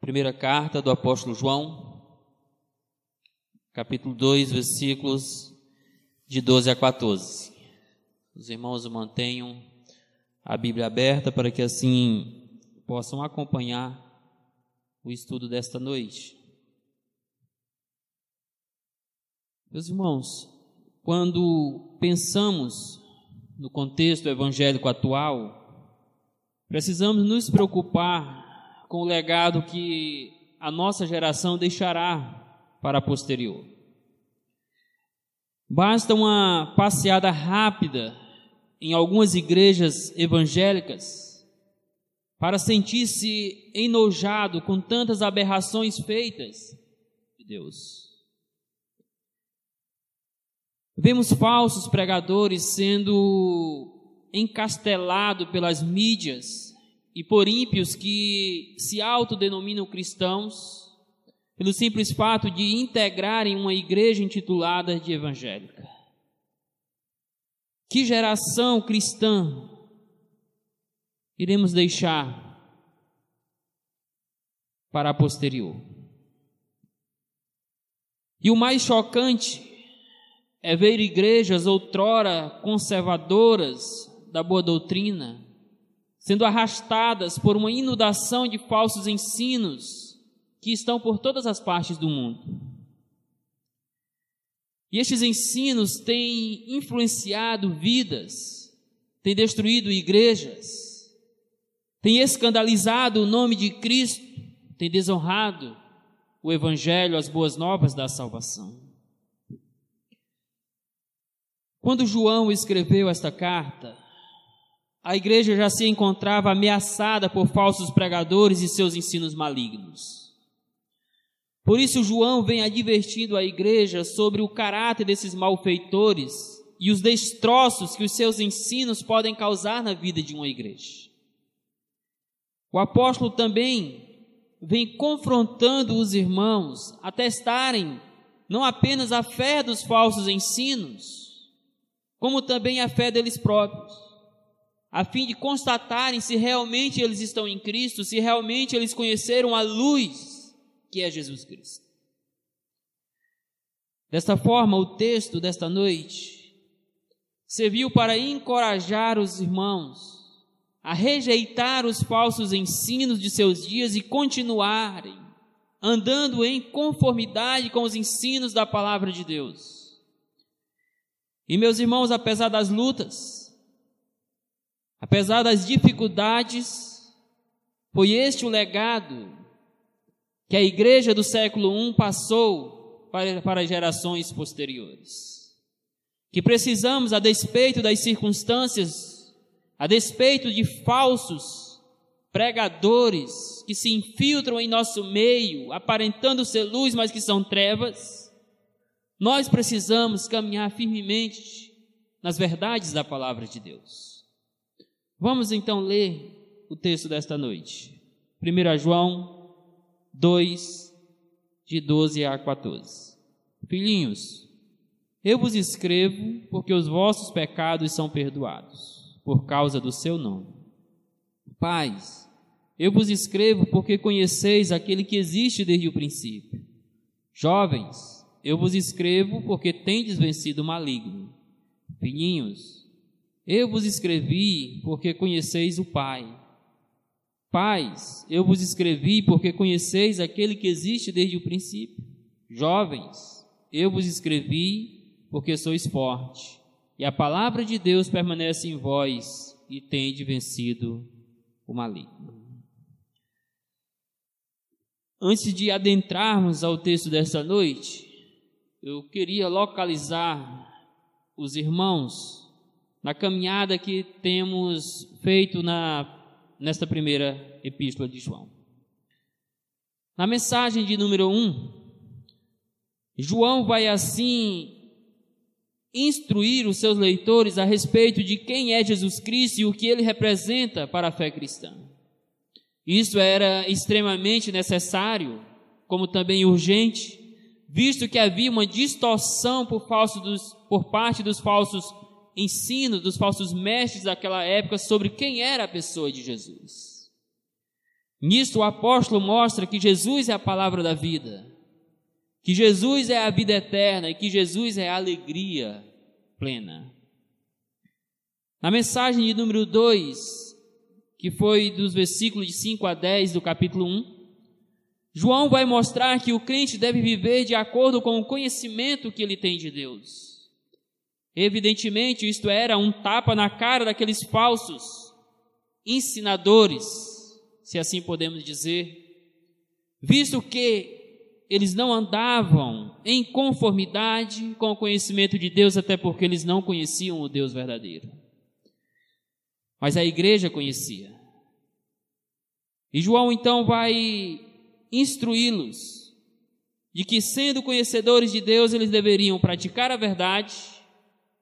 Primeira carta do apóstolo João, capítulo 2, versículos de 12 a 14. Os irmãos mantenham a Bíblia aberta para que assim possam acompanhar o estudo desta noite. Meus irmãos, quando pensamos no contexto evangélico atual, precisamos nos preocupar com o legado que a nossa geração deixará para a posterior. Basta uma passeada rápida em algumas igrejas evangélicas para sentir-se enojado com tantas aberrações feitas de Deus. Vemos falsos pregadores sendo encastelados pelas mídias e por ímpios que se autodenominam cristãos, pelo simples fato de integrarem uma igreja intitulada de evangélica. Que geração cristã iremos deixar para a posterior? E o mais chocante é ver igrejas outrora conservadoras da boa doutrina sendo arrastadas por uma inundação de falsos ensinos que estão por todas as partes do mundo. E estes ensinos têm influenciado vidas, têm destruído igrejas, têm escandalizado o nome de Cristo, têm desonrado o Evangelho, as boas novas da salvação. Quando João escreveu esta carta, a igreja já se encontrava ameaçada por falsos pregadores e seus ensinos malignos. Por isso, João vem advertindo a igreja sobre o caráter desses malfeitores e os destroços que os seus ensinos podem causar na vida de uma igreja. O apóstolo também vem confrontando os irmãos a testarem não apenas a fé dos falsos ensinos, como também a fé deles próprios a fim de constatarem se realmente eles estão em Cristo, se realmente eles conheceram a luz que é Jesus Cristo. Desta forma, o texto desta noite serviu para encorajar os irmãos a rejeitar os falsos ensinos de seus dias e continuarem andando em conformidade com os ensinos da palavra de Deus. E meus irmãos, apesar das lutas, Apesar das dificuldades, foi este o legado que a igreja do século I passou para, para gerações posteriores. Que precisamos, a despeito das circunstâncias, a despeito de falsos pregadores que se infiltram em nosso meio, aparentando ser luz, mas que são trevas, nós precisamos caminhar firmemente nas verdades da palavra de Deus. Vamos então ler o texto desta noite. 1 João 2, de 12 a 14. Filhinhos, eu vos escrevo porque os vossos pecados são perdoados, por causa do seu nome. Pais, eu vos escrevo porque conheceis aquele que existe desde o princípio. Jovens, eu vos escrevo porque tendes vencido o maligno. Filhinhos, eu vos escrevi porque conheceis o Pai. Pais, eu vos escrevi porque conheceis aquele que existe desde o princípio. Jovens, eu vos escrevi porque sois forte, e a palavra de Deus permanece em vós e tende vencido o maligno. Antes de adentrarmos ao texto desta noite, eu queria localizar os irmãos na caminhada que temos feito na, nesta primeira epístola de João. Na mensagem de número 1, um, João vai assim instruir os seus leitores a respeito de quem é Jesus Cristo e o que ele representa para a fé cristã. Isso era extremamente necessário, como também urgente, visto que havia uma distorção por, dos, por parte dos falsos ensino dos falsos mestres daquela época sobre quem era a pessoa de Jesus. Nisto o apóstolo mostra que Jesus é a palavra da vida, que Jesus é a vida eterna e que Jesus é a alegria plena. Na mensagem de número 2, que foi dos versículos de 5 a 10 do capítulo 1, João vai mostrar que o crente deve viver de acordo com o conhecimento que ele tem de Deus. Evidentemente, isto era um tapa na cara daqueles falsos ensinadores, se assim podemos dizer, visto que eles não andavam em conformidade com o conhecimento de Deus, até porque eles não conheciam o Deus verdadeiro. Mas a igreja conhecia. E João então vai instruí-los de que, sendo conhecedores de Deus, eles deveriam praticar a verdade,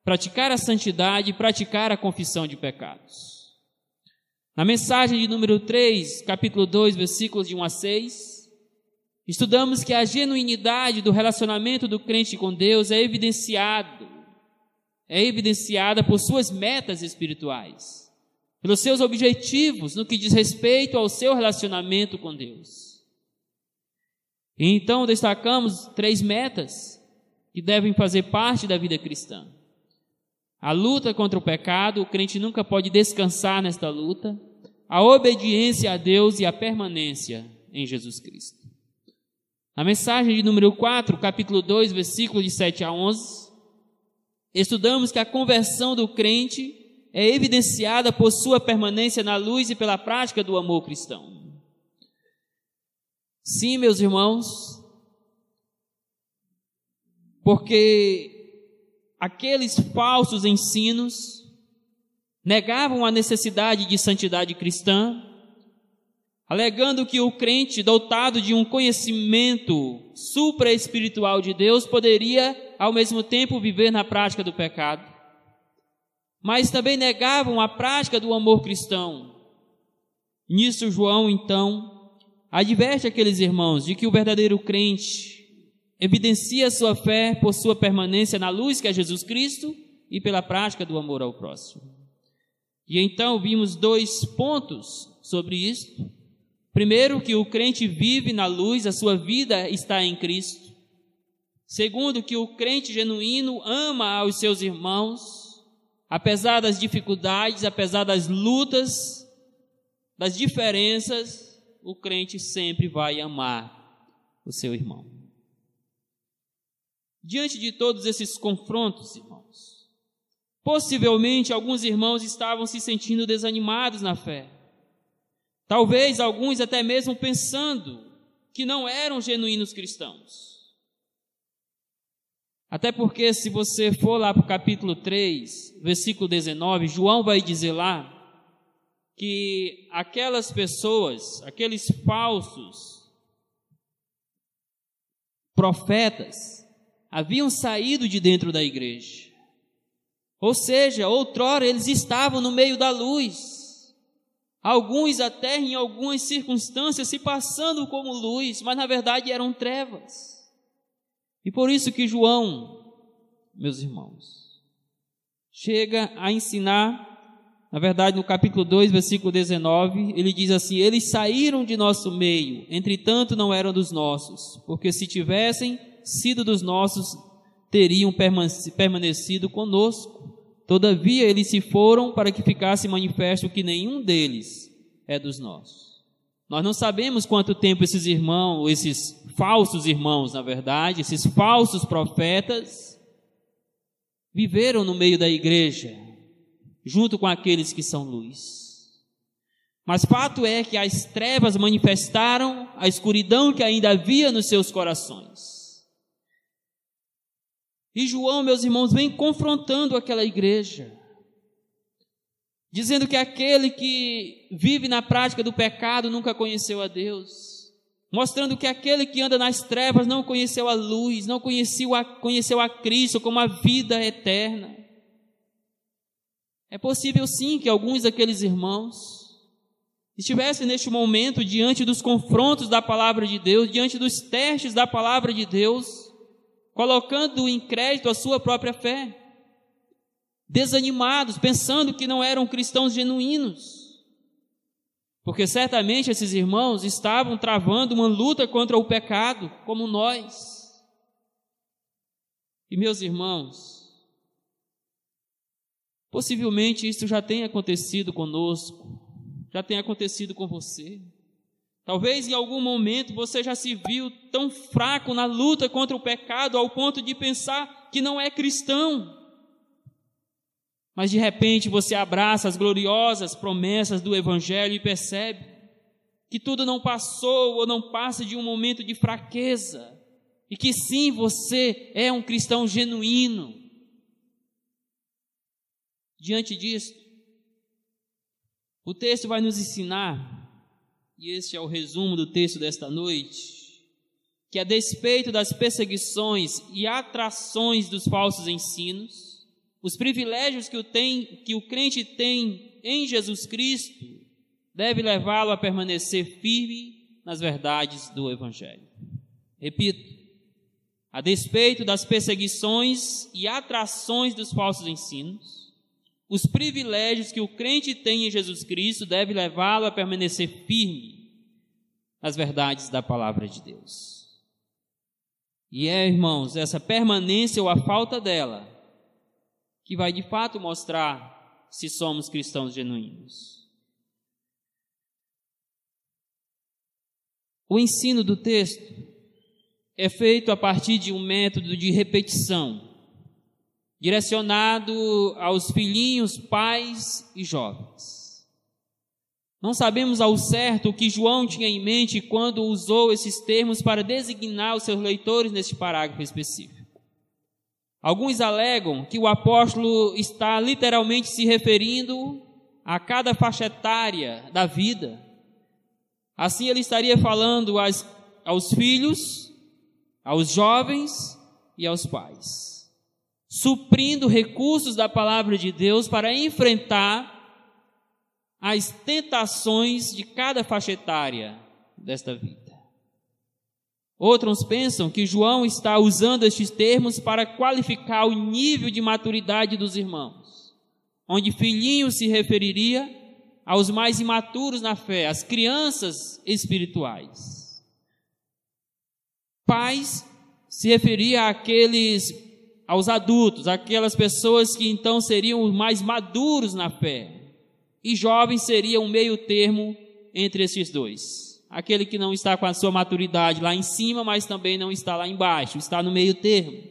praticar a santidade e praticar a confissão de pecados. Na mensagem de número 3, capítulo 2, versículos de 1 a 6, estudamos que a genuinidade do relacionamento do crente com Deus é evidenciado, é evidenciada por suas metas espirituais, pelos seus objetivos no que diz respeito ao seu relacionamento com Deus. Então destacamos três metas que devem fazer parte da vida cristã. A luta contra o pecado, o crente nunca pode descansar nesta luta. A obediência a Deus e a permanência em Jesus Cristo. Na mensagem de número 4, capítulo 2, versículos de 7 a 11, estudamos que a conversão do crente é evidenciada por sua permanência na luz e pela prática do amor cristão. Sim, meus irmãos, porque aqueles falsos ensinos negavam a necessidade de santidade cristã, alegando que o crente dotado de um conhecimento supra-espiritual de Deus poderia, ao mesmo tempo, viver na prática do pecado. Mas também negavam a prática do amor cristão. Nisso, João, então, adverte aqueles irmãos de que o verdadeiro crente evidencia sua fé por sua permanência na luz que é Jesus Cristo e pela prática do amor ao próximo. E então vimos dois pontos sobre isso. Primeiro, que o crente vive na luz, a sua vida está em Cristo. Segundo, que o crente genuíno ama aos seus irmãos, apesar das dificuldades, apesar das lutas, das diferenças, o crente sempre vai amar o seu irmão. Diante de todos esses confrontos, irmãos, possivelmente alguns irmãos estavam se sentindo desanimados na fé. Talvez alguns até mesmo pensando que não eram genuínos cristãos. Até porque, se você for lá para o capítulo 3, versículo 19, João vai dizer lá que aquelas pessoas, aqueles falsos profetas, haviam saído de dentro da igreja. Ou seja, outrora eles estavam no meio da luz. Alguns até em algumas circunstâncias se passando como luz, mas na verdade eram trevas. E por isso que João, meus irmãos, chega a ensinar na verdade, no capítulo 2, versículo 19, ele diz assim: Eles saíram de nosso meio, entretanto não eram dos nossos, porque se tivessem sido dos nossos, teriam permanecido conosco. Todavia, eles se foram para que ficasse manifesto que nenhum deles é dos nossos. Nós não sabemos quanto tempo esses irmãos, esses falsos irmãos, na verdade, esses falsos profetas, viveram no meio da igreja, junto com aqueles que são luz. Mas fato é que as trevas manifestaram a escuridão que ainda havia nos seus corações. E João, meus irmãos, vem confrontando aquela igreja, dizendo que aquele que vive na prática do pecado nunca conheceu a Deus, mostrando que aquele que anda nas trevas não conheceu a luz, não conheceu a, conheceu a Cristo como a vida eterna. É possível sim que alguns daqueles irmãos estivessem neste momento diante dos confrontos da palavra de Deus, diante dos testes da palavra de Deus, colocando em crédito a sua própria fé, desanimados, pensando que não eram cristãos genuínos. Porque certamente esses irmãos estavam travando uma luta contra o pecado, como nós. E meus irmãos, possivelmente isso já tenha acontecido conosco, já tenha acontecido com você. Talvez em algum momento você já se viu tão fraco na luta contra o pecado ao ponto de pensar que não é cristão. Mas de repente você abraça as gloriosas promessas do Evangelho e percebe que tudo não passou ou não passa de um momento de fraqueza, e que sim, você é um cristão genuíno. Diante disso, o texto vai nos ensinar, e este é o resumo do texto desta noite, que a despeito das perseguições e atrações dos falsos ensinos, os privilégios que o, tem, que o crente tem em Jesus Cristo deve levá-lo a permanecer firme nas verdades do Evangelho. Repito, a despeito das perseguições e atrações dos falsos ensinos, os privilégios que o crente tem em Jesus Cristo deve levá-lo a permanecer firme nas verdades da palavra de Deus. E é, irmãos, essa permanência ou a falta dela que vai de fato mostrar se somos cristãos genuínos. O ensino do texto é feito a partir de um método de repetição, direcionado aos filhinhos, pais e jovens. Não sabemos ao certo o que João tinha em mente quando usou esses termos para designar os seus leitores neste parágrafo específico. Alguns alegam que o apóstolo está literalmente se referindo a cada faixa etária da vida. Assim, ele estaria falando aos, filhos, aos jovens e aos pais, suprindo recursos da palavra de Deus para enfrentar as tentações de cada faixa etária desta vida. Outros pensam que João está usando estes termos para qualificar o nível de maturidade dos irmãos, onde filhinho se referiria aos mais imaturos na fé, às crianças espirituais. Pais se referia àqueles aos adultos, aquelas pessoas que então seriam mais maduros na fé. E jovens seria um meio termo entre esses dois aquele que não está com a sua maturidade lá em cima, mas também não está lá embaixo, está no meio termo.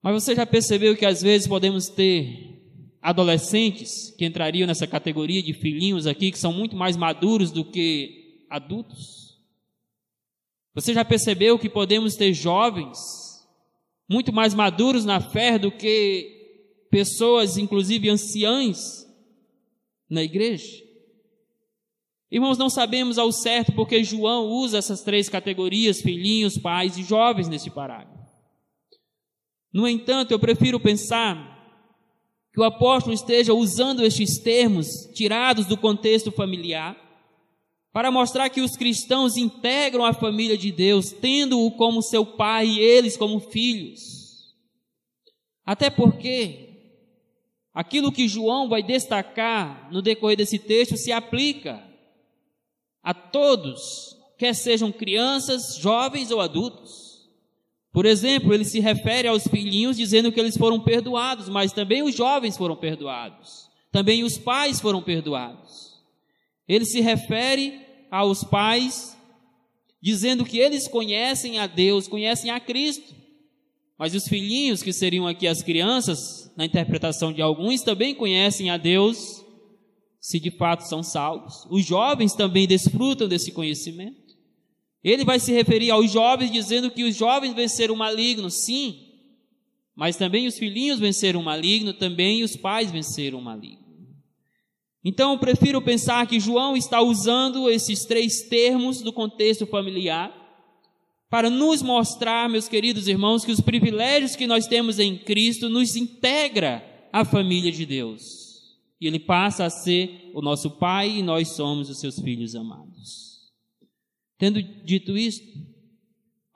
Mas você já percebeu que às vezes podemos ter adolescentes que entrariam nessa categoria de filhinhos aqui, que são muito mais maduros do que adultos? Você já percebeu que podemos ter jovens muito mais maduros na fé do que pessoas, inclusive anciãs, na igreja? Irmãos, não sabemos ao certo porque João usa essas três categorias, filhinhos, pais e jovens, nesse parágrafo. No entanto, eu prefiro pensar que o apóstolo esteja usando estes termos tirados do contexto familiar para mostrar que os cristãos integram a família de Deus, tendo-o como seu pai e eles como filhos. Até porque aquilo que João vai destacar no decorrer desse texto se aplica a todos, quer sejam crianças, jovens ou adultos. Por exemplo, ele se refere aos filhinhos dizendo que eles foram perdoados, mas também os jovens foram perdoados, também os pais foram perdoados. Ele se refere aos pais dizendo que eles conhecem a Deus, conhecem a Cristo. Mas os filhinhos, que seriam aqui as crianças, na interpretação de alguns, também conhecem a Deus se de fato são salvos. Os jovens também desfrutam desse conhecimento. Ele vai se referir aos jovens dizendo que os jovens venceram o maligno, sim, mas também os filhinhos venceram o maligno, também os pais venceram o maligno. Então, eu prefiro pensar que João está usando esses três termos do contexto familiar para nos mostrar, meus queridos irmãos, que os privilégios que nós temos em Cristo nos integra à família de Deus. E ele passa a ser o nosso pai e nós somos os seus filhos amados. Tendo dito isto,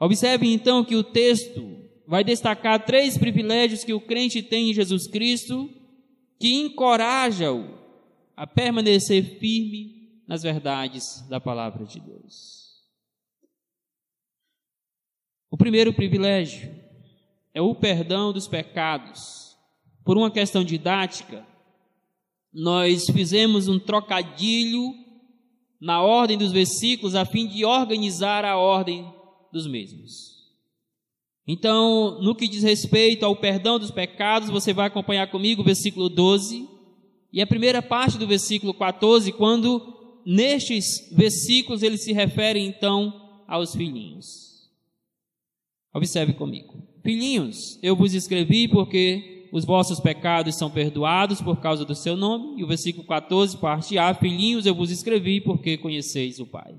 observe então que o texto vai destacar três privilégios que o crente tem em Jesus Cristo que encoraja-o a permanecer firme nas verdades da palavra de Deus. O primeiro privilégio é o perdão dos pecados. Por uma questão didática, nós fizemos um trocadilho na ordem dos versículos a fim de organizar a ordem dos mesmos. Então, no que diz respeito ao perdão dos pecados, você vai acompanhar comigo o versículo 12 e a primeira parte do versículo 14, quando nestes versículos ele se refere então aos filhinhos. Observe comigo. Filhinhos, eu vos escrevi porque os vossos pecados são perdoados por causa do seu nome. E o versículo 14, parte A: Filhinhos, eu vos escrevi porque conheceis o Pai.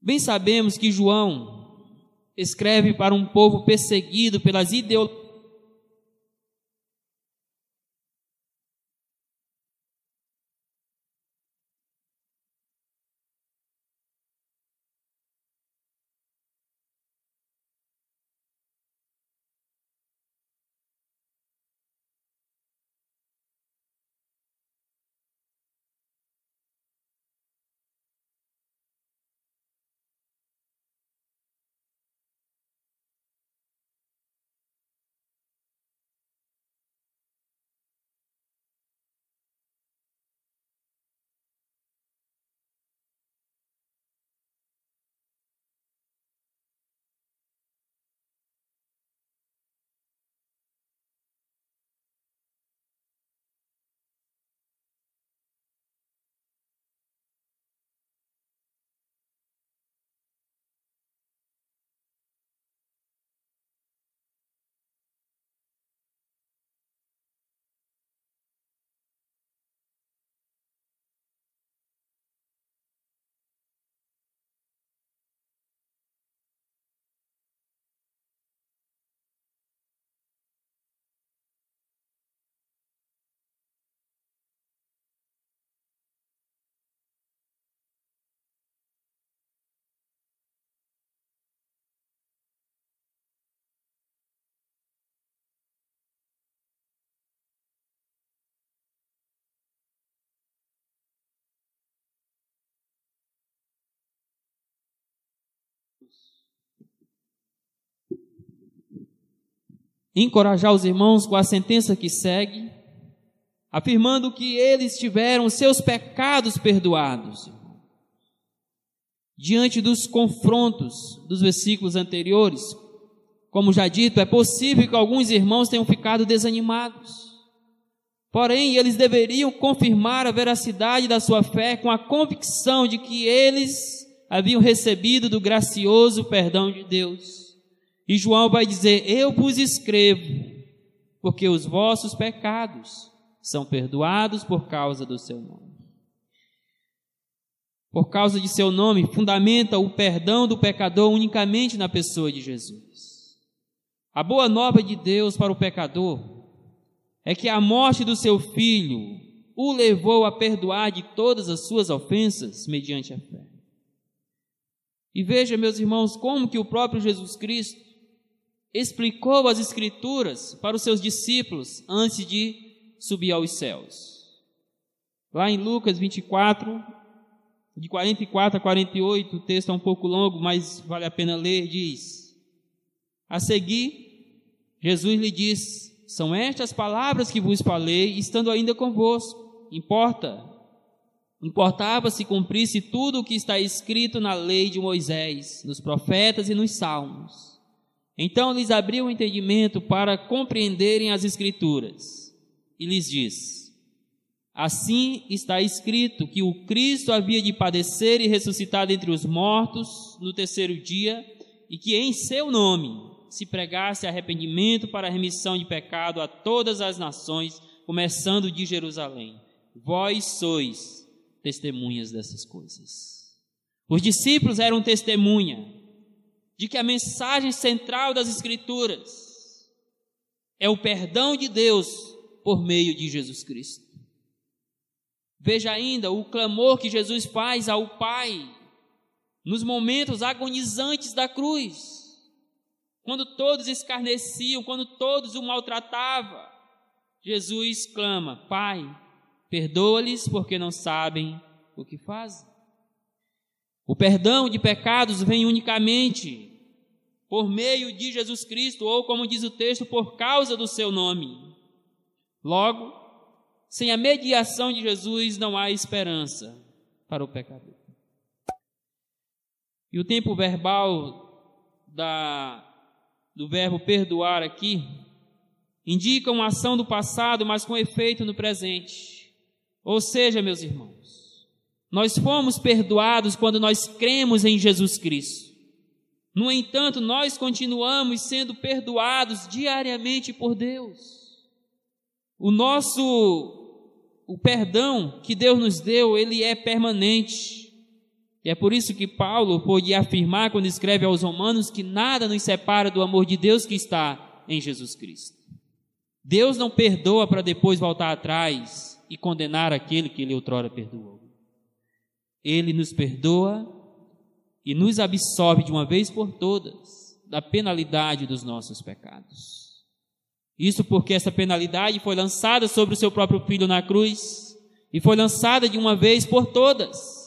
Bem sabemos que João escreve para um povo perseguido pelas ideologias encorajar os irmãos com a sentença que segue, afirmando que eles tiveram seus pecados perdoados. Diante dos confrontos dos versículos anteriores, como já dito, é possível que alguns irmãos tenham ficado desanimados. Porém, eles deveriam confirmar a veracidade da sua fé com a convicção de que eles haviam recebido do gracioso perdão de Deus. E João vai dizer: Eu vos escrevo, porque os vossos pecados são perdoados por causa do seu nome. Por causa de seu nome, fundamenta o perdão do pecador unicamente na pessoa de Jesus. A boa nova de Deus para o pecador é que a morte do seu filho o levou a perdoar de todas as suas ofensas mediante a fé. E veja, meus irmãos, como que o próprio Jesus Cristo explicou as Escrituras para os seus discípulos antes de subir aos céus. Lá em Lucas 24, de 44 a 48, o texto é um pouco longo, mas vale a pena ler, diz: A seguir, Jesus lhe disse: São estas palavras que vos falei, estando ainda convosco. Importa, importava se cumprisse tudo o que está escrito na lei de Moisés, nos profetas e nos salmos. Então lhes abriu o entendimento para compreenderem as Escrituras e lhes disse: Assim está escrito que o Cristo havia de padecer e ressuscitar entre os mortos no terceiro dia, e que em seu nome se pregasse arrependimento para a remissão de pecado a todas as nações, começando de Jerusalém. Vós sois testemunhas dessas coisas. Os discípulos eram testemunha de que a mensagem central das Escrituras é o perdão de Deus por meio de Jesus Cristo. Veja ainda o clamor que Jesus faz ao Pai nos momentos agonizantes da cruz, quando todos escarneciam, quando todos o maltratavam. Jesus clama: Pai, perdoa-lhes porque não sabem o que fazem. O perdão de pecados vem unicamente por meio de Jesus Cristo, ou como diz o texto, por causa do seu nome. Logo, sem a mediação de Jesus não há esperança para o pecador. E o tempo verbal da, do verbo perdoar aqui indica uma ação do passado, mas com efeito no presente. Ou seja, meus irmãos, nós fomos perdoados quando nós cremos em Jesus Cristo. No entanto, nós continuamos sendo perdoados diariamente por Deus. O nosso o perdão que Deus nos deu, ele é permanente. E é por isso que Paulo pôde afirmar, quando escreve aos Romanos, que nada nos separa do amor de Deus que está em Jesus Cristo. Deus não perdoa para depois voltar atrás e condenar aquele que ele outrora perdoou. Ele nos perdoa e nos absolve de uma vez por todas da penalidade dos nossos pecados. Isso porque essa penalidade foi lançada sobre o seu próprio filho na cruz e foi lançada de uma vez por todas.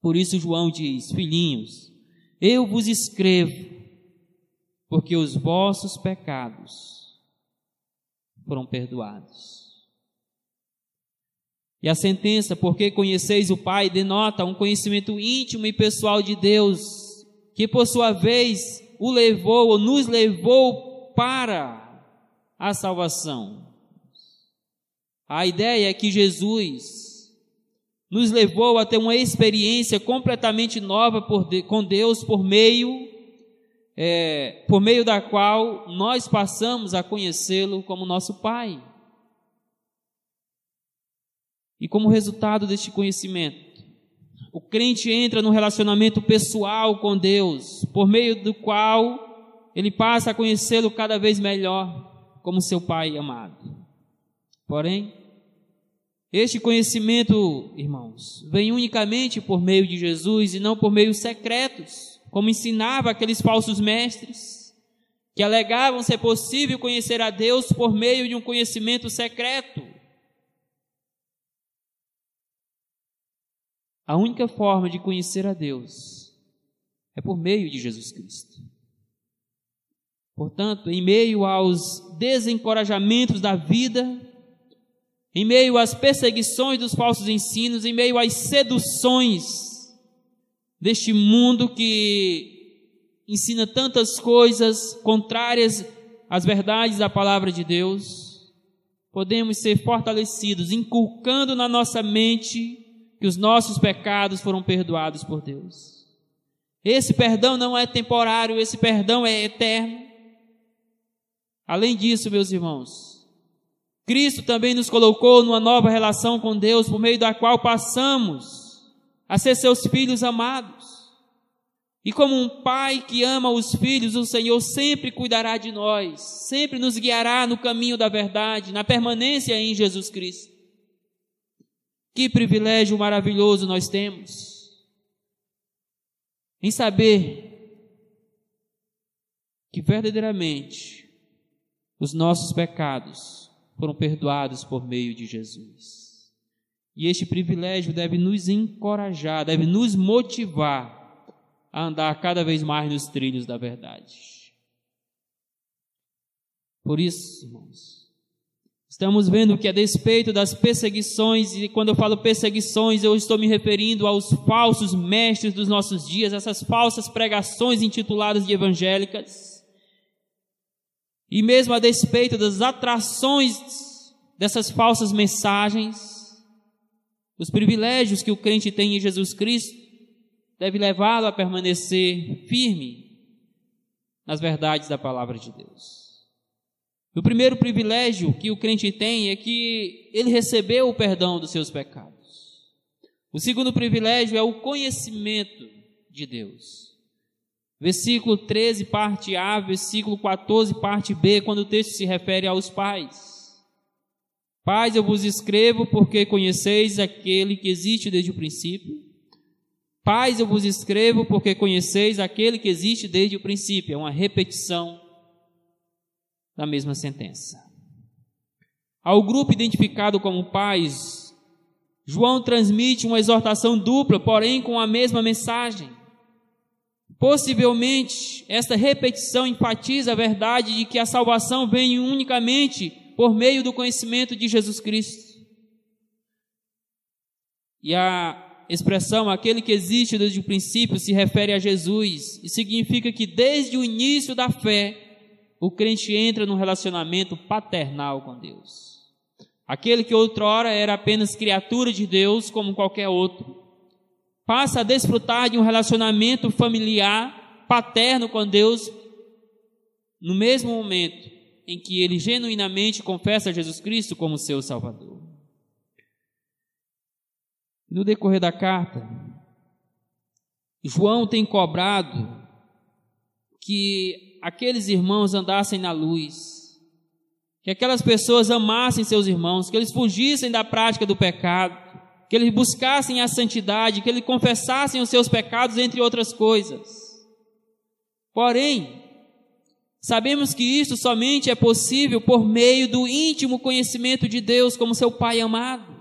Por isso João diz: Filhinhos, eu vos escrevo, porque os vossos pecados foram perdoados. E a sentença, porque conheceis o Pai, denota um conhecimento íntimo e pessoal de Deus, que por sua vez o levou ou nos levou para a salvação. A ideia é que Jesus nos levou a ter uma experiência completamente nova de, com Deus por meio é, por meio da qual nós passamos a conhecê-lo como nosso Pai. E como resultado deste conhecimento, o crente entra num relacionamento pessoal com Deus, por meio do qual ele passa a conhecê-lo cada vez melhor como seu Pai amado. Porém, este conhecimento, irmãos, vem unicamente por meio de Jesus e não por meios secretos, como ensinava aqueles falsos mestres, que alegavam ser possível conhecer a Deus por meio de um conhecimento secreto. A única forma de conhecer a Deus é por meio de Jesus Cristo. Portanto, em meio aos desencorajamentos da vida, em meio às perseguições dos falsos ensinos, em meio às seduções deste mundo que ensina tantas coisas contrárias às verdades da palavra de Deus, podemos ser fortalecidos, inculcando na nossa mente que os nossos pecados foram perdoados por Deus. Esse perdão não é temporário, esse perdão é eterno. Além disso, meus irmãos, Cristo também nos colocou numa nova relação com Deus, por meio da qual passamos a ser seus filhos amados. E como um pai que ama os filhos, o Senhor sempre cuidará de nós, sempre nos guiará no caminho da verdade, na permanência em Jesus Cristo. Que privilégio maravilhoso nós temos em saber que verdadeiramente os nossos pecados foram perdoados por meio de Jesus. E este privilégio deve nos encorajar, deve nos motivar a andar cada vez mais nos trilhos da verdade. Por isso, irmãos, estamos vendo que a despeito das perseguições, e quando eu falo perseguições, eu estou me referindo aos falsos mestres dos nossos dias, essas falsas pregações intituladas de evangélicas, e mesmo a despeito das atrações dessas falsas mensagens, os privilégios que o crente tem em Jesus Cristo deve levá-lo a permanecer firme nas verdades da palavra de Deus. O primeiro privilégio que o crente tem é que ele recebeu o perdão dos seus pecados. O segundo privilégio é o conhecimento de Deus. Versículo 13, parte A, versículo 14, parte B, quando o texto se refere aos pais. Pais, eu vos escrevo porque conheceis aquele que existe desde o princípio. Pais, eu vos escrevo porque conheceis aquele que existe desde o princípio. É uma repetição da mesma sentença. Ao grupo identificado como pais, João transmite uma exortação dupla, porém com a mesma mensagem. Possivelmente, esta repetição enfatiza a verdade de que a salvação vem unicamente por meio do conhecimento de Jesus Cristo. E a expressão aquele que existe desde o princípio se refere a Jesus e significa que desde o início da fé o crente entra num relacionamento paternal com Deus. Aquele que outrora era apenas criatura de Deus como qualquer outro, passa a desfrutar de um relacionamento familiar paterno com Deus no mesmo momento em que ele genuinamente confessa Jesus Cristo como seu Salvador. No decorrer da carta, João tem cobrado que aqueles irmãos andassem na luz, que aquelas pessoas amassem seus irmãos, que eles fugissem da prática do pecado, que eles buscassem a santidade, que eles confessassem os seus pecados, entre outras coisas. Porém, Sabemos que isso somente é possível por meio do íntimo conhecimento de Deus como seu Pai amado.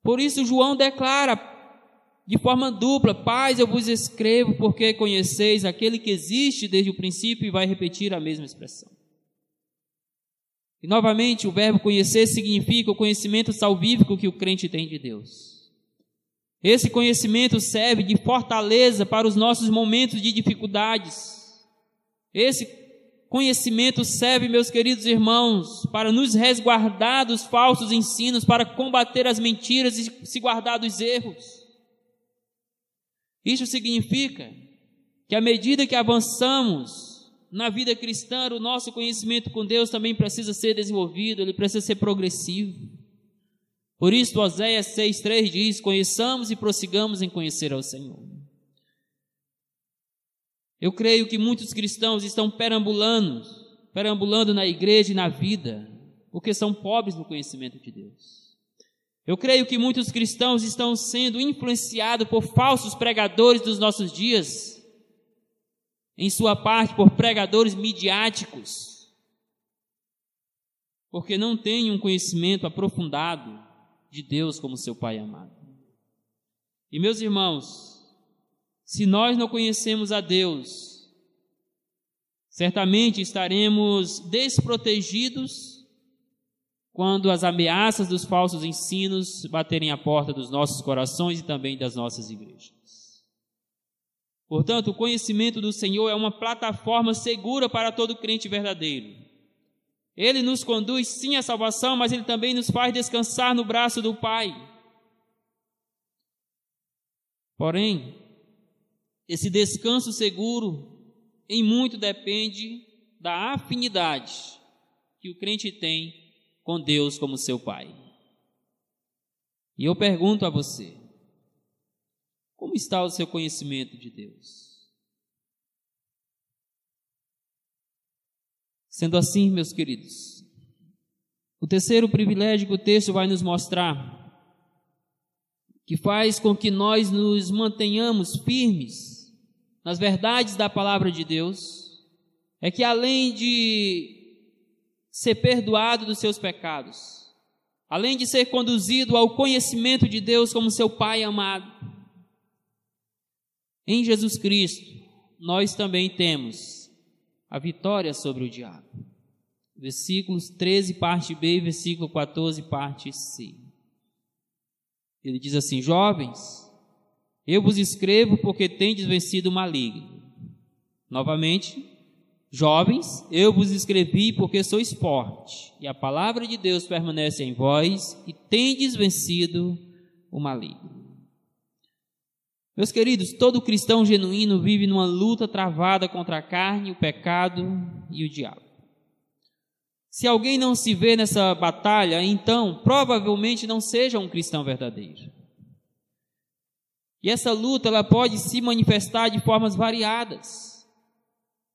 Por isso, João declara de forma dupla: Pais, eu vos escrevo porque conheceis aquele que existe desde o princípio e vai repetir a mesma expressão. E novamente, o verbo conhecer significa o conhecimento salvífico que o crente tem de Deus. Esse conhecimento serve de fortaleza para os nossos momentos de dificuldades. Esse Conhecimento serve, meus queridos irmãos, para nos resguardar dos falsos ensinos, para combater as mentiras e se guardar dos erros. Isso significa que à medida que avançamos na vida cristã, o nosso conhecimento com Deus também precisa ser desenvolvido, ele precisa ser progressivo. Por isso, Oséias 6,3 diz: Conheçamos e prossigamos em conhecer ao Senhor. Eu creio que muitos cristãos estão perambulando, perambulando na igreja e na vida, porque são pobres no conhecimento de Deus. Eu creio que muitos cristãos estão sendo influenciados por falsos pregadores dos nossos dias, em sua parte por pregadores midiáticos, porque não têm um conhecimento aprofundado de Deus como seu Pai amado. E meus irmãos, se nós não conhecemos a Deus, certamente estaremos desprotegidos quando as ameaças dos falsos ensinos baterem a porta dos nossos corações e também das nossas igrejas. Portanto, o conhecimento do Senhor é uma plataforma segura para todo crente verdadeiro. Ele nos conduz sim à salvação, mas ele também nos faz descansar no braço do Pai. Porém, esse descanso seguro, em muito depende da afinidade que o crente tem com Deus como seu Pai. E eu pergunto a você: como está o seu conhecimento de Deus? Sendo assim, meus queridos, o terceiro privilégio que o texto vai nos mostrar, que faz com que nós nos mantenhamos firmes nas verdades da palavra de Deus é que além de ser perdoado dos seus pecados, além de ser conduzido ao conhecimento de Deus como seu Pai amado, em Jesus Cristo, nós também temos a vitória sobre o diabo. Versículos 13, parte B, versículo 14, parte C. Ele diz assim: Jovens, eu vos escrevo porque tendes vencido o maligno. Novamente, jovens, eu vos escrevi porque sois fortes, e a palavra de Deus permanece em vós, e tendes vencido o maligno. Meus queridos, todo cristão genuíno vive numa luta travada contra a carne, o pecado e o diabo. Se alguém não se vê nessa batalha, então provavelmente não seja um cristão verdadeiro. E essa luta ela pode se manifestar de formas variadas,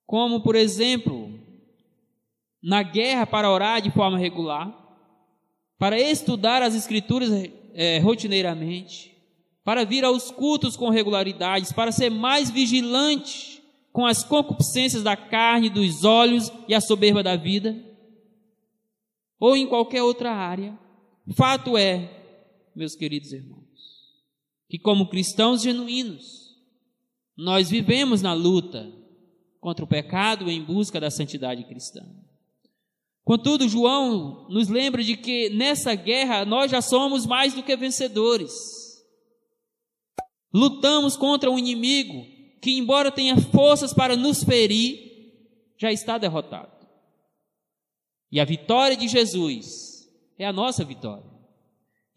como por exemplo, na guerra para orar de forma regular, para estudar as escrituras é, rotineiramente, para vir aos cultos com regularidades, para ser mais vigilante com as concupiscências da carne, dos olhos e a soberba da vida. ou em qualquer outra área. Fato é, meus queridos irmãos, que como cristãos genuínos, nós vivemos na luta contra o pecado em busca da santidade cristã. Contudo, João nos lembra de que nessa guerra nós já somos mais do que vencedores. Lutamos contra um inimigo que, embora tenha forças para nos ferir, já está derrotado. E a vitória de Jesus é a nossa vitória.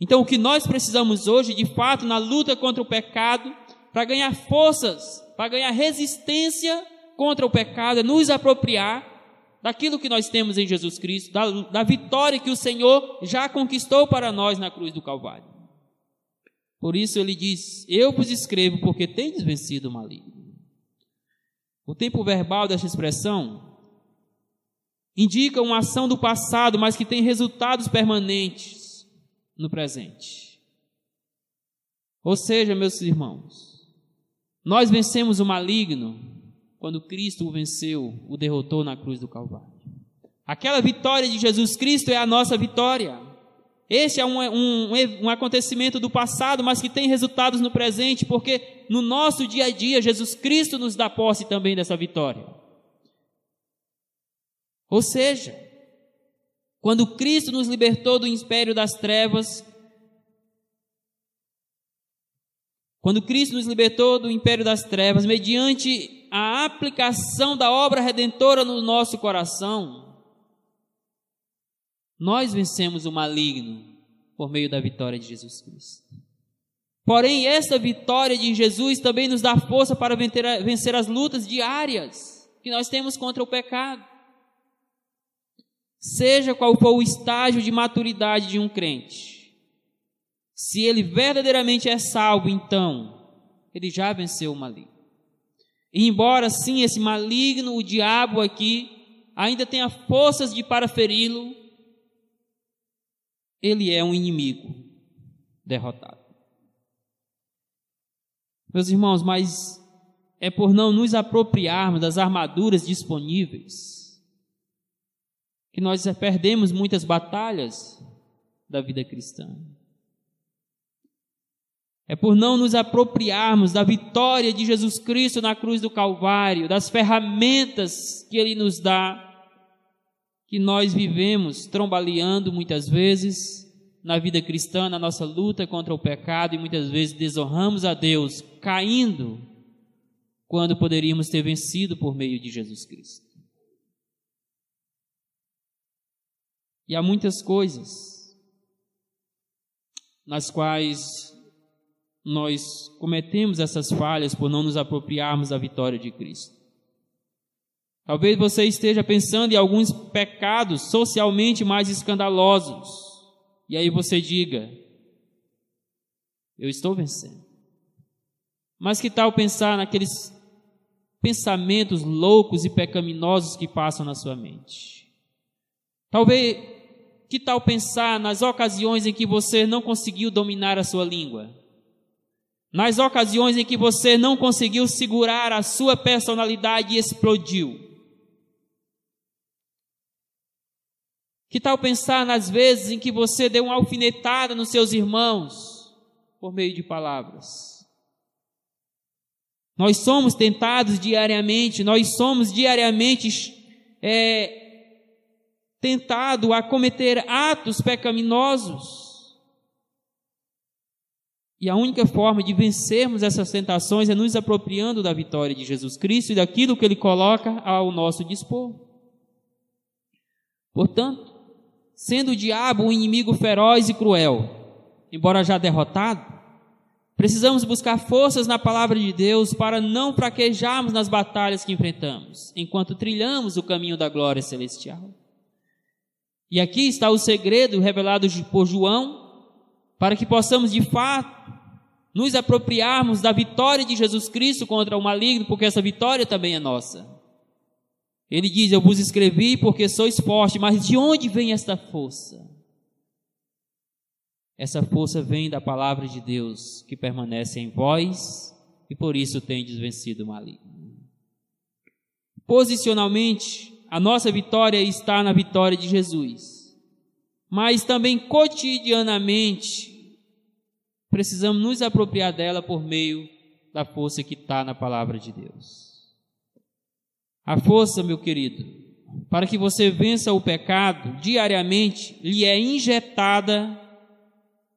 Então, o que nós precisamos hoje, de fato, na luta contra o pecado, para ganhar forças, para ganhar resistência contra o pecado, é nos apropriar daquilo que nós temos em Jesus Cristo, da, da vitória que o Senhor já conquistou para nós na cruz do Calvário. Por isso ele diz: Eu vos escrevo porque tendes vencido o maligno. O tempo verbal desta expressão indica uma ação do passado, mas que tem resultados permanentes no presente. Ou seja, meus irmãos, nós vencemos o maligno quando Cristo o venceu, o derrotou na cruz do Calvário. Aquela vitória de Jesus Cristo é a nossa vitória. Este é um, um, um, acontecimento do passado, mas que tem resultados no presente, porque no nosso dia a dia, Jesus Cristo nos dá posse também dessa vitória. Ou seja, quando Cristo nos libertou do império das trevas, quando Cristo nos libertou do império das trevas, mediante a aplicação da obra redentora no nosso coração, nós vencemos o maligno por meio da vitória de Jesus Cristo. Porém, essa vitória de Jesus também nos dá força para vencer as lutas diárias que nós temos contra o pecado. Seja qual for o estágio de maturidade de um crente, se ele verdadeiramente é salvo, então, ele já venceu o maligno. E embora sim esse maligno, o diabo aqui, ainda tenha forças de para feri-lo, ele é um inimigo derrotado. Meus irmãos, mas é por não nos apropriarmos das armaduras disponíveis que nós perdemos muitas batalhas da vida cristã. É por não nos apropriarmos da vitória de Jesus Cristo na cruz do Calvário, das ferramentas que Ele nos dá, que nós vivemos trombaleando muitas vezes na vida cristã, na nossa luta contra o pecado e muitas vezes desonramos a Deus, caindo quando poderíamos ter vencido por meio de Jesus Cristo. E há muitas coisas nas quais nós cometemos essas falhas por não nos apropriarmos da vitória de Cristo. Talvez você esteja pensando em alguns pecados socialmente mais escandalosos, e aí você diga: Eu estou vencendo. Mas que tal pensar naqueles pensamentos loucos e pecaminosos que passam na sua mente? Talvez que tal pensar nas ocasiões em que você não conseguiu dominar a sua língua? Nas ocasiões em que você não conseguiu segurar a sua personalidade e explodiu? Que tal pensar nas vezes em que você deu uma alfinetada nos seus irmãos por meio de palavras? Nós somos tentados diariamente, nós somos diariamente é, tentado a cometer atos pecaminosos. E a única forma de vencermos essas tentações é nos apropriando da vitória de Jesus Cristo e daquilo que Ele coloca ao nosso dispor. Portanto, sendo o diabo um inimigo feroz e cruel, embora já derrotado, precisamos buscar forças na palavra de Deus para não fraquejarmos nas batalhas que enfrentamos, enquanto trilhamos o caminho da glória celestial. E aqui está o segredo revelado por João, para que possamos de fato nos apropriarmos da vitória de Jesus Cristo contra o maligno, porque essa vitória também é nossa. Ele diz: Eu vos escrevi porque sois fortes, mas de onde vem esta força? Essa força vem da palavra de Deus que permanece em vós e por isso tendes vencido o maligno. Posicionalmente, a nossa vitória está na vitória de Jesus. mas também cotidianamente precisamos nos apropriar dela por meio da força que está na palavra de Deus. A força, meu querido, para que você vença o pecado diariamente, lhe é injetada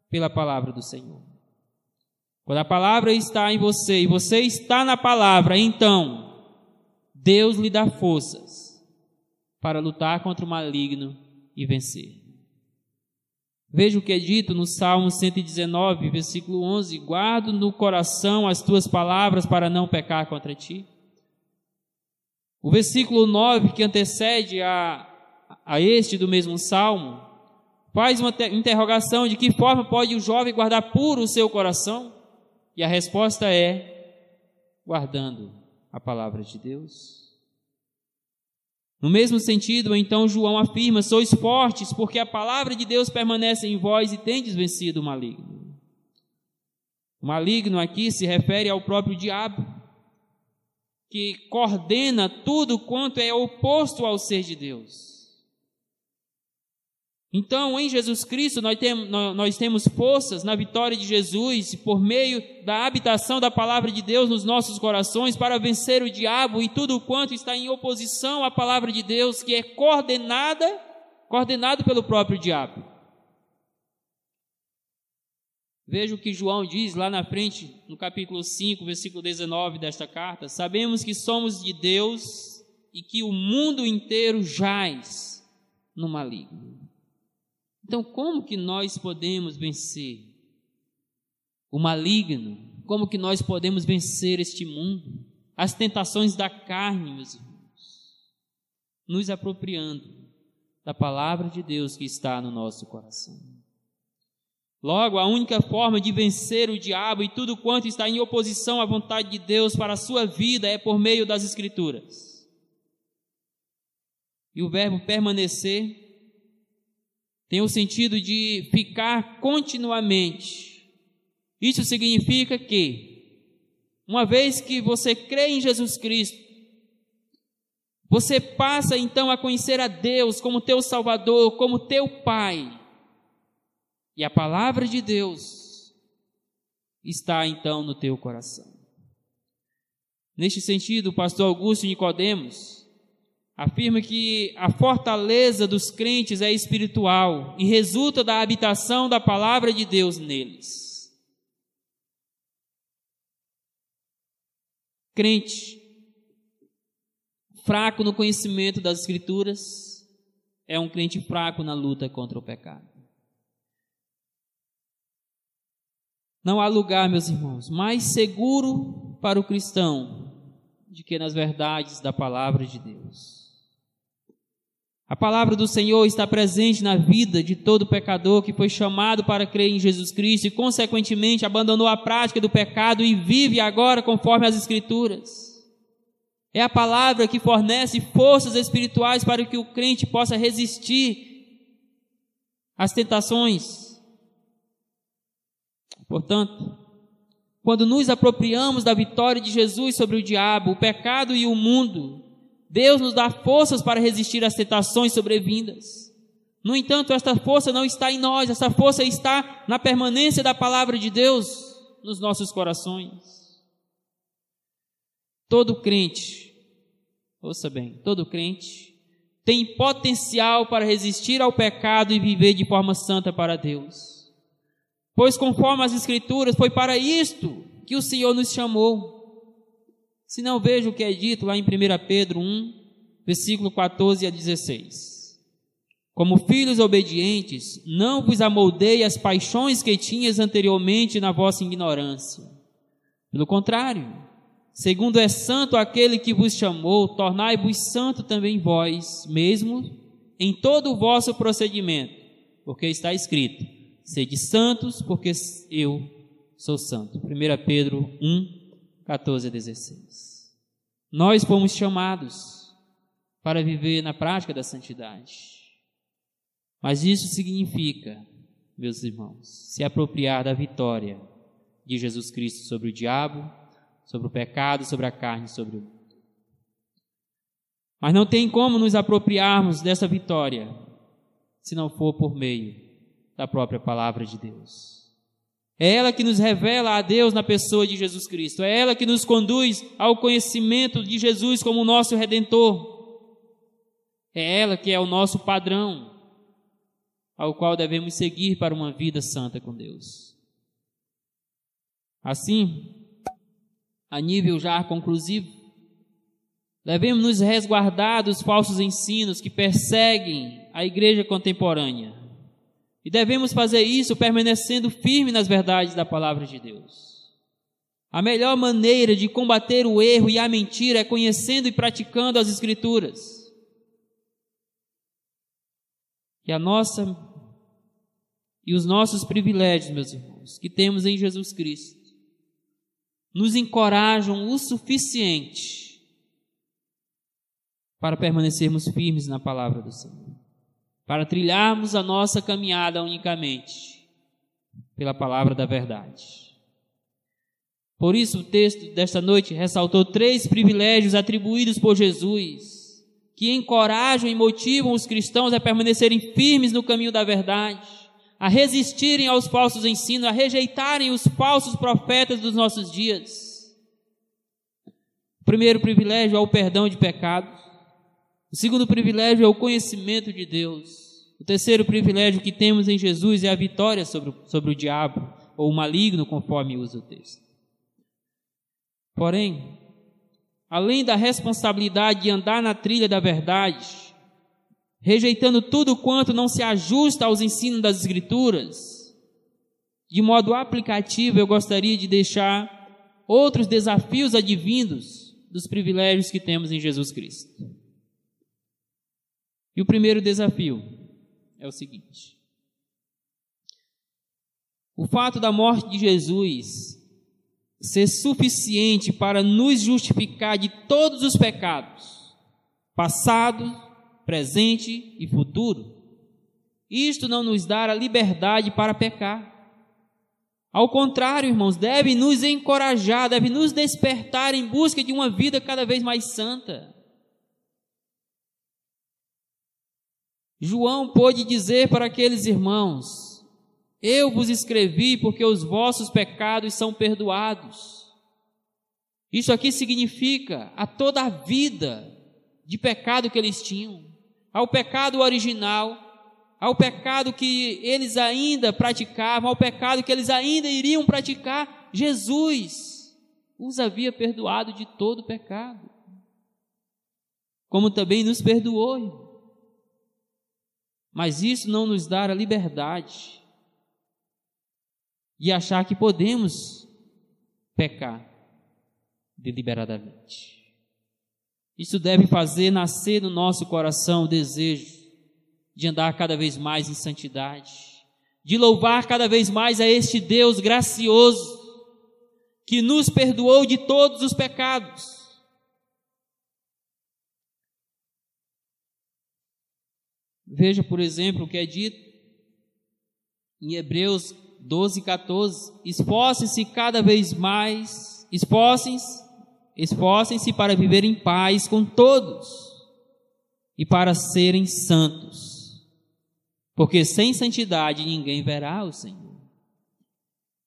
pela palavra do Senhor. Quando a palavra está em você e você está na palavra, então Deus lhe dá forças para lutar contra o maligno e vencer. Veja o que é dito no Salmo 119, versículo 11: Guardo no coração as tuas palavras para não pecar contra ti. O versículo 9, que antecede a, a este do mesmo salmo, faz uma interrogação de que forma pode o jovem guardar puro o seu coração? E a resposta é: guardando a palavra de Deus. No mesmo sentido, então, João afirma: sois fortes, porque a palavra de Deus permanece em vós e tendes vencido o maligno. O maligno aqui se refere ao próprio diabo que coordena tudo quanto é oposto ao ser de Deus. Então, em Jesus Cristo, nós temos, nós temos forças na vitória de Jesus, por meio da habitação da palavra de Deus nos nossos corações, para vencer o diabo e tudo quanto está em oposição à palavra de Deus, que é coordenada, coordenado pelo próprio diabo. Veja o que João diz lá na frente, no capítulo 5, versículo 19 desta carta. Sabemos que somos de Deus e que o mundo inteiro jaz no maligno. Então, como que nós podemos vencer o maligno? Como que nós podemos vencer este mundo? As tentações da carne, meus irmãos. Nos apropriando da palavra de Deus que está no nosso coração. Logo, a única forma de vencer o diabo e tudo quanto está em oposição à vontade de Deus para a sua vida é por meio das Escrituras. E o verbo permanecer tem o sentido de ficar continuamente. Isso significa que, uma vez que você crê em Jesus Cristo, você passa então a conhecer a Deus como teu Salvador, como teu Pai. E a palavra de Deus está então no teu coração. Neste sentido, o pastor Augusto Nicodemos afirma que a fortaleza dos crentes é espiritual e resulta da habitação da palavra de Deus neles. Crente fraco no conhecimento das escrituras é um crente fraco na luta contra o pecado. Não há lugar, meus irmãos, mais seguro para o cristão de que nas verdades da palavra de Deus. A palavra do Senhor está presente na vida de todo pecador que foi chamado para crer em Jesus Cristo e, consequentemente, abandonou a prática do pecado e vive agora conforme as Escrituras. É a palavra que fornece forças espirituais para que o crente possa resistir às tentações Portanto, quando nos apropriamos da vitória de Jesus sobre o diabo, o pecado e o mundo, Deus nos dá forças para resistir às tentações sobrevindas. No entanto, esta força não está em nós, essa força está na permanência da palavra de Deus nos nossos corações. Todo crente, ouça bem, todo crente tem potencial para resistir ao pecado e viver de forma santa para Deus. Pois conforme as Escrituras, foi para isto que o Senhor nos chamou. Se não veja o que é dito lá em 1 Pedro 1, versículo 14 a 16. Como filhos obedientes, não vos amoldei as paixões que tinhas anteriormente na vossa ignorância. Pelo contrário, segundo é santo aquele que vos chamou, tornai-vos santo também vós mesmos em todo o vosso procedimento, porque está escrito: Sede santos, porque eu sou santo. 1 Pedro 1, 14 a 16. Nós fomos chamados para viver na prática da santidade. Mas isso significa, meus irmãos, se apropriar da vitória de Jesus Cristo sobre o diabo, sobre o pecado, sobre a carne, sobre o mundo. Mas não tem como nos apropriarmos dessa vitória se não for por meio da própria palavra de Deus. É ela que nos revela a Deus na pessoa de Jesus Cristo. É ela que nos conduz ao conhecimento de Jesus como nosso redentor. É ela que é o nosso padrão, ao qual devemos seguir para uma vida santa com Deus. Assim, a nível já conclusivo, devemos nos resguardar dos falsos ensinos que perseguem a igreja contemporânea. E devemos fazer isso permanecendo firme nas verdades da palavra de Deus. A melhor maneira de combater o erro e a mentira é conhecendo e praticando as Escrituras. E a nossa e os nossos privilégios, meus irmãos, que temos em Jesus Cristo, nos encorajam o suficiente para permanecermos firmes na palavra do Senhor, para trilharmos a nossa caminhada unicamente pela palavra da verdade. Por isso, o texto desta noite ressaltou três privilégios atribuídos por Jesus, que encorajam e motivam os cristãos a permanecerem firmes no caminho da verdade a resistirem aos falsos ensinos, a rejeitarem os falsos profetas dos nossos dias. O primeiro privilégio é o perdão de pecados. O segundo privilégio é o conhecimento de Deus. O terceiro privilégio que temos em Jesus é a vitória sobre, sobre o diabo, ou o maligno, conforme usa o texto. Porém, além da responsabilidade de andar na trilha da verdade, rejeitando tudo quanto não se ajusta aos ensinos das Escrituras, de modo aplicativo, eu gostaria de deixar outros desafios advindos dos privilégios que temos em Jesus Cristo. E o primeiro desafio é o seguinte: o fato da morte de Jesus ser suficiente para nos justificar de todos os pecados, passados, presente e futuro. Isto não nos dá a liberdade para pecar. Ao contrário, irmãos, deve nos encorajar, deve nos despertar em busca de uma vida cada vez mais santa. João pôde dizer para aqueles irmãos: Eu vos escrevi porque os vossos pecados são perdoados. Isso aqui significa a toda a vida de pecado que eles tinham ao pecado original, ao pecado que eles ainda praticavam, ao pecado que eles ainda iriam praticar, Jesus os havia perdoado de todo pecado. Como também nos perdoou. Mas isso não nos dá a liberdade de achar que podemos pecar deliberadamente. Isso deve fazer nascer no nosso coração o desejo de andar cada vez mais em santidade, de louvar cada vez mais a este Deus gracioso, que nos perdoou de todos os pecados. Veja, por exemplo, o que é dito em Hebreus 12, 14: esforcem-se cada vez mais, esforcem-se Esforcem-se para viver em paz com todos e para serem santos, porque sem santidade ninguém verá o Senhor.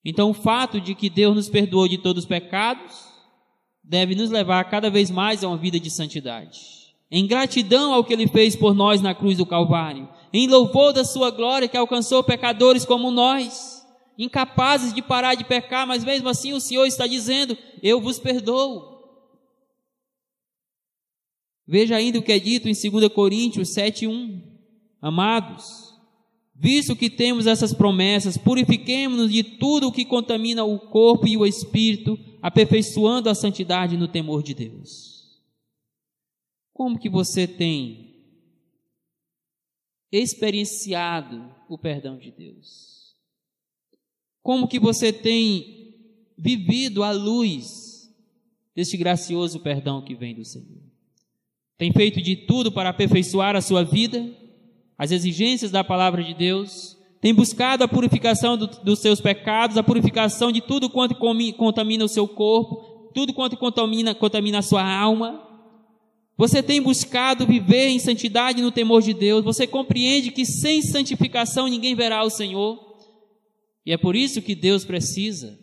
Então, o fato de que Deus nos perdoou de todos os pecados deve nos levar cada vez mais a uma vida de santidade. Em gratidão ao que Ele fez por nós na cruz do Calvário, em louvor da Sua glória que alcançou pecadores como nós, incapazes de parar de pecar, mas mesmo assim o Senhor está dizendo: Eu vos perdoo. Veja ainda o que é dito em 2 Coríntios 7:1. Amados, visto que temos essas promessas, purifiquemo-nos de tudo o que contamina o corpo e o espírito, aperfeiçoando a santidade no temor de Deus. Como que você tem experienciado o perdão de Deus? Como que você tem vivido à luz deste gracioso perdão que vem do Senhor? tem feito de tudo para aperfeiçoar a sua vida, as exigências da palavra de Deus, tem buscado a purificação do, dos seus pecados, a purificação de tudo quanto contamina o seu corpo, tudo quanto contamina, contamina a sua alma, Você tem buscado viver em santidade no temor de Deus? Você compreende que sem santificação ninguém verá o Senhor? E é por isso que Deus precisa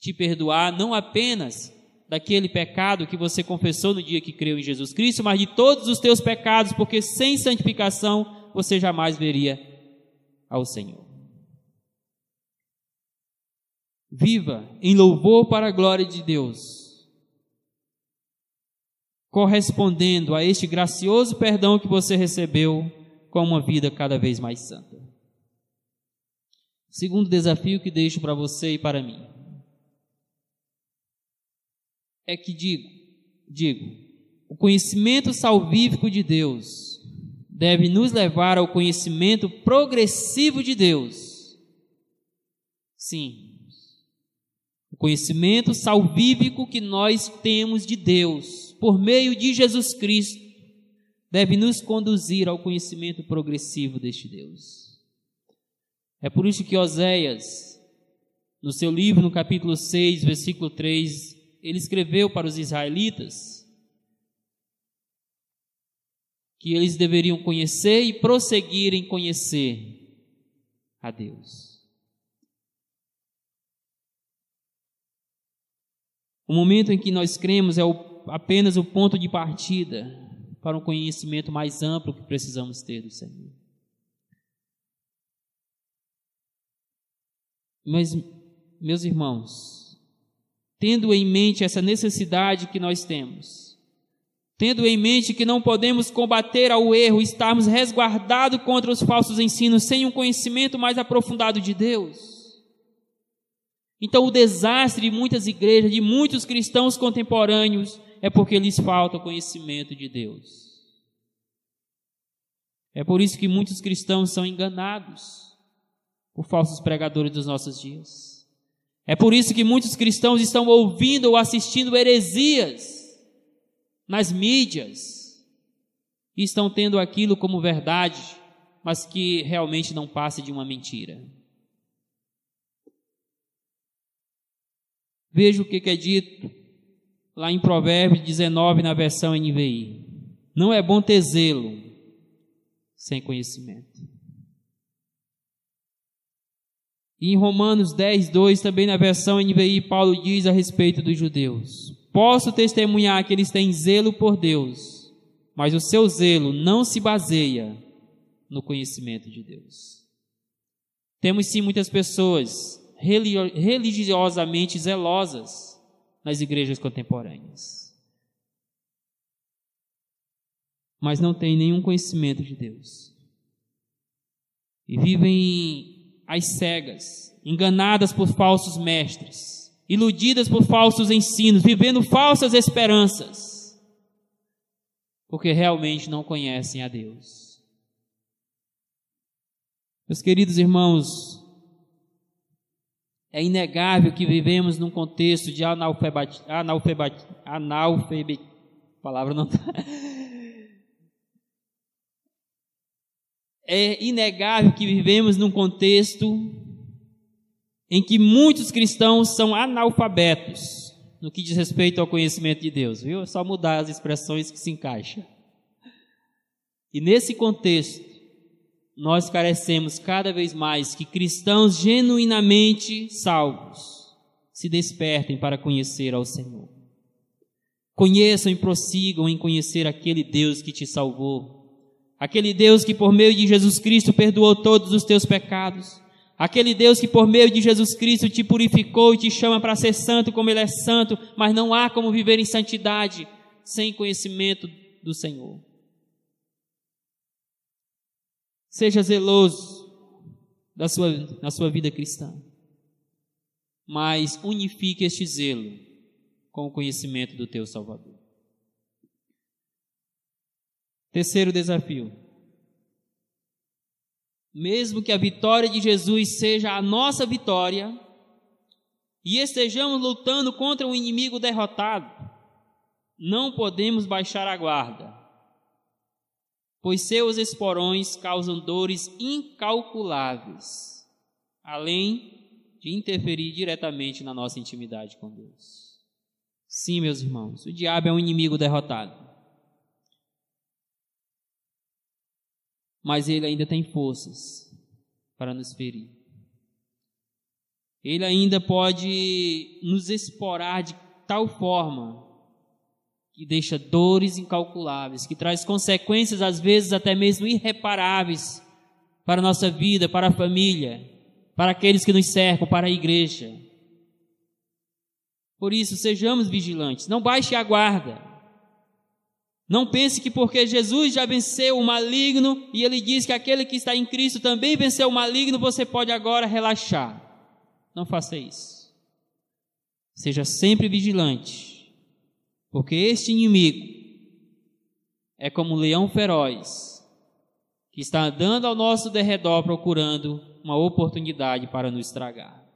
te perdoar, não apenas daquele pecado que você confessou no dia que creu em Jesus Cristo, mas de todos os teus pecados, porque sem santificação você jamais veria ao Senhor. Viva em louvor para a glória de Deus correspondendo a este gracioso perdão que você recebeu com uma vida cada vez mais santa. Segundo desafio que deixo para você e para mim é que digo, digo, o conhecimento salvífico de Deus deve nos levar ao conhecimento progressivo de Deus. Sim, conhecimento salvífico que nós temos de Deus por meio de Jesus Cristo, deve nos conduzir ao conhecimento progressivo deste Deus. É por isso que Oséias, no seu livro, no capítulo 6, versículo 3, ele escreveu para os israelitas que eles deveriam conhecer e prosseguir em conhecer a Deus. O momento em que nós cremos é o apenas o ponto de partida para um conhecimento mais amplo que precisamos ter do Senhor. Mas, meus irmãos, tendo em mente essa necessidade que nós temos, tendo em mente que não podemos combater ao erro, estarmos resguardados contra os falsos ensinos sem um conhecimento mais aprofundado de Deus, então, o desastre de muitas igrejas, de muitos cristãos contemporâneos, é porque lhes falta conhecimento de Deus. É por isso que muitos cristãos são enganados por falsos pregadores dos nossos dias. É por isso que muitos cristãos estão ouvindo ou assistindo heresias nas mídias e estão tendo aquilo como verdade, mas que realmente não passa de uma mentira. Veja o que é dito lá em Provérbios 19, na versão NVI. Não é bom ter zelo sem conhecimento. E em Romanos 10, 2, também na versão NVI, Paulo diz a respeito dos judeus: Posso testemunhar que eles têm zelo por Deus, mas o seu zelo não se baseia no conhecimento de Deus. Temos sim muitas pessoas religiosamente zelosas nas igrejas contemporâneas. Mas não têm nenhum conhecimento de Deus. E vivem às cegas, enganadas por falsos mestres, iludidas por falsos ensinos, vivendo falsas esperanças, porque realmente não conhecem a Deus. Meus queridos irmãos, é inegável que vivemos num contexto de analfabetismo, analfabet, analfabet, palavra não tá. É inegável que vivemos num contexto em que muitos cristãos são analfabetos no que diz respeito ao conhecimento de Deus, viu? É só mudar as expressões que se encaixa. E nesse contexto, nós carecemos cada vez mais que cristãos genuinamente salvos se despertem para conhecer ao Senhor. Conheçam e prossigam em conhecer aquele Deus que te salvou, aquele Deus que por meio de Jesus Cristo perdoou todos os teus pecados, aquele Deus que por meio de Jesus Cristo te purificou e te chama para ser santo como Ele é santo, mas não há como viver em santidade sem conhecimento do Senhor. Seja zeloso da sua, na sua vida cristã. Mas unifique este zelo com o conhecimento do teu Salvador. Terceiro desafio. Mesmo que a vitória de Jesus seja a nossa vitória, e estejamos lutando contra um inimigo derrotado, não podemos baixar a guarda pois seus esporões causam dores incalculáveis, além de interferir diretamente na nossa intimidade com Deus. Sim, meus irmãos, o diabo é um inimigo derrotado. Mas ele ainda tem forças para nos ferir. Ele ainda pode nos esporar de tal forma que deixa dores incalculáveis, que traz consequências às vezes até mesmo irreparáveis para a nossa vida, para a família, para aqueles que nos cercam, para a igreja. Por isso, sejamos vigilantes, não baixe a guarda. Não pense que porque Jesus já venceu o maligno e ele diz que aquele que está em Cristo também venceu o maligno, você pode agora relaxar. Não faça isso. Seja sempre vigilante porque este inimigo é como um leão feroz que está andando ao nosso derredor procurando uma oportunidade para nos estragar.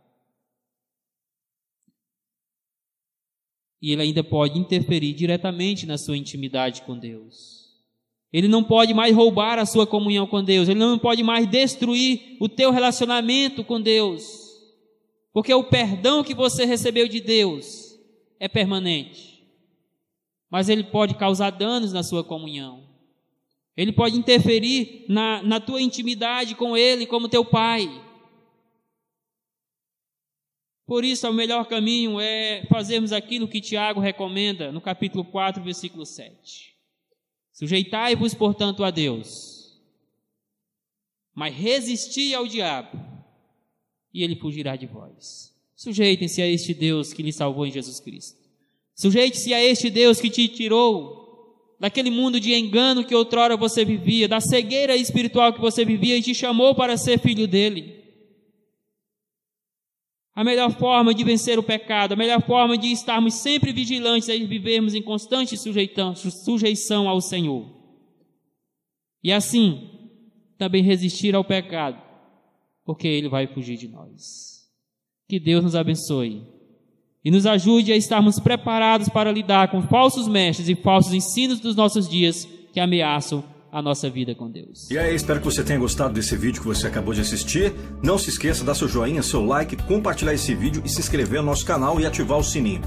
E ele ainda pode interferir diretamente na sua intimidade com Deus. Ele não pode mais roubar a sua comunhão com Deus, ele não pode mais destruir o teu relacionamento com Deus. Porque o perdão que você recebeu de Deus é permanente mas ele pode causar danos na sua comunhão. Ele pode interferir na, na tua intimidade com ele, como teu pai. Por isso, o melhor caminho é fazermos aquilo que Tiago recomenda no capítulo 4, versículo 7. Sujeitai-vos, portanto, a Deus, mas resisti ao diabo, e ele fugirá de vós. Sujeitem-se a este Deus que lhe salvou em Jesus Cristo. Sujeite-se a este Deus que te tirou daquele mundo de engano que outrora você vivia, da cegueira espiritual que você vivia e te chamou para ser filho dele. A melhor forma de vencer o pecado, a melhor forma de estarmos sempre vigilantes é vivermos em constante sujeição ao Senhor. E assim, também resistir ao pecado, porque ele vai fugir de nós. Que Deus nos abençoe e nos ajude a estarmos preparados para lidar com falsos mestres e falsos ensinos dos nossos dias que ameaçam a nossa vida com Deus. E aí, espero que você tenha gostado desse vídeo que você acabou de assistir. Não se esqueça de dar seu joinha, seu like, compartilhar esse vídeo e se inscrever no nosso canal e ativar o sininho.